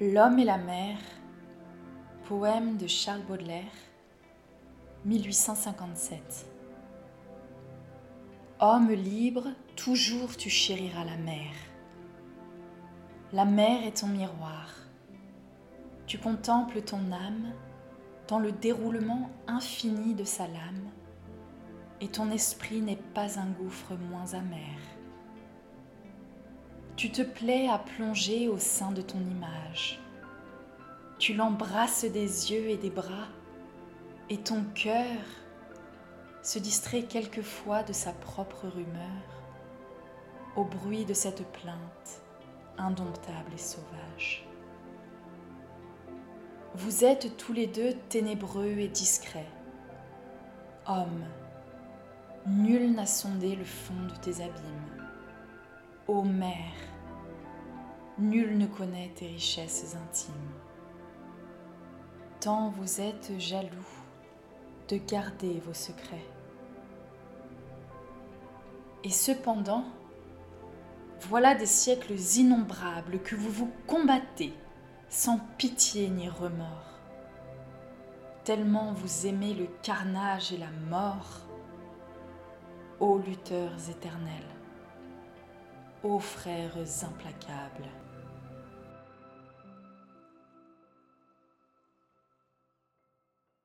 L'homme et la mer, poème de Charles Baudelaire, 1857. Homme libre, toujours tu chériras la mer. La mer est ton miroir. Tu contemples ton âme dans le déroulement infini de sa lame, et ton esprit n'est pas un gouffre moins amer. Tu te plais à plonger au sein de ton image. Tu l'embrasses des yeux et des bras, et ton cœur se distrait quelquefois de sa propre rumeur au bruit de cette plainte indomptable et sauvage. Vous êtes tous les deux ténébreux et discrets. Homme, nul n'a sondé le fond de tes abîmes. Ô mère, nul ne connaît tes richesses intimes. Tant vous êtes jaloux de garder vos secrets. Et cependant, voilà des siècles innombrables que vous vous combattez sans pitié ni remords. Tellement vous aimez le carnage et la mort, ô lutteurs éternels ô frères implacables.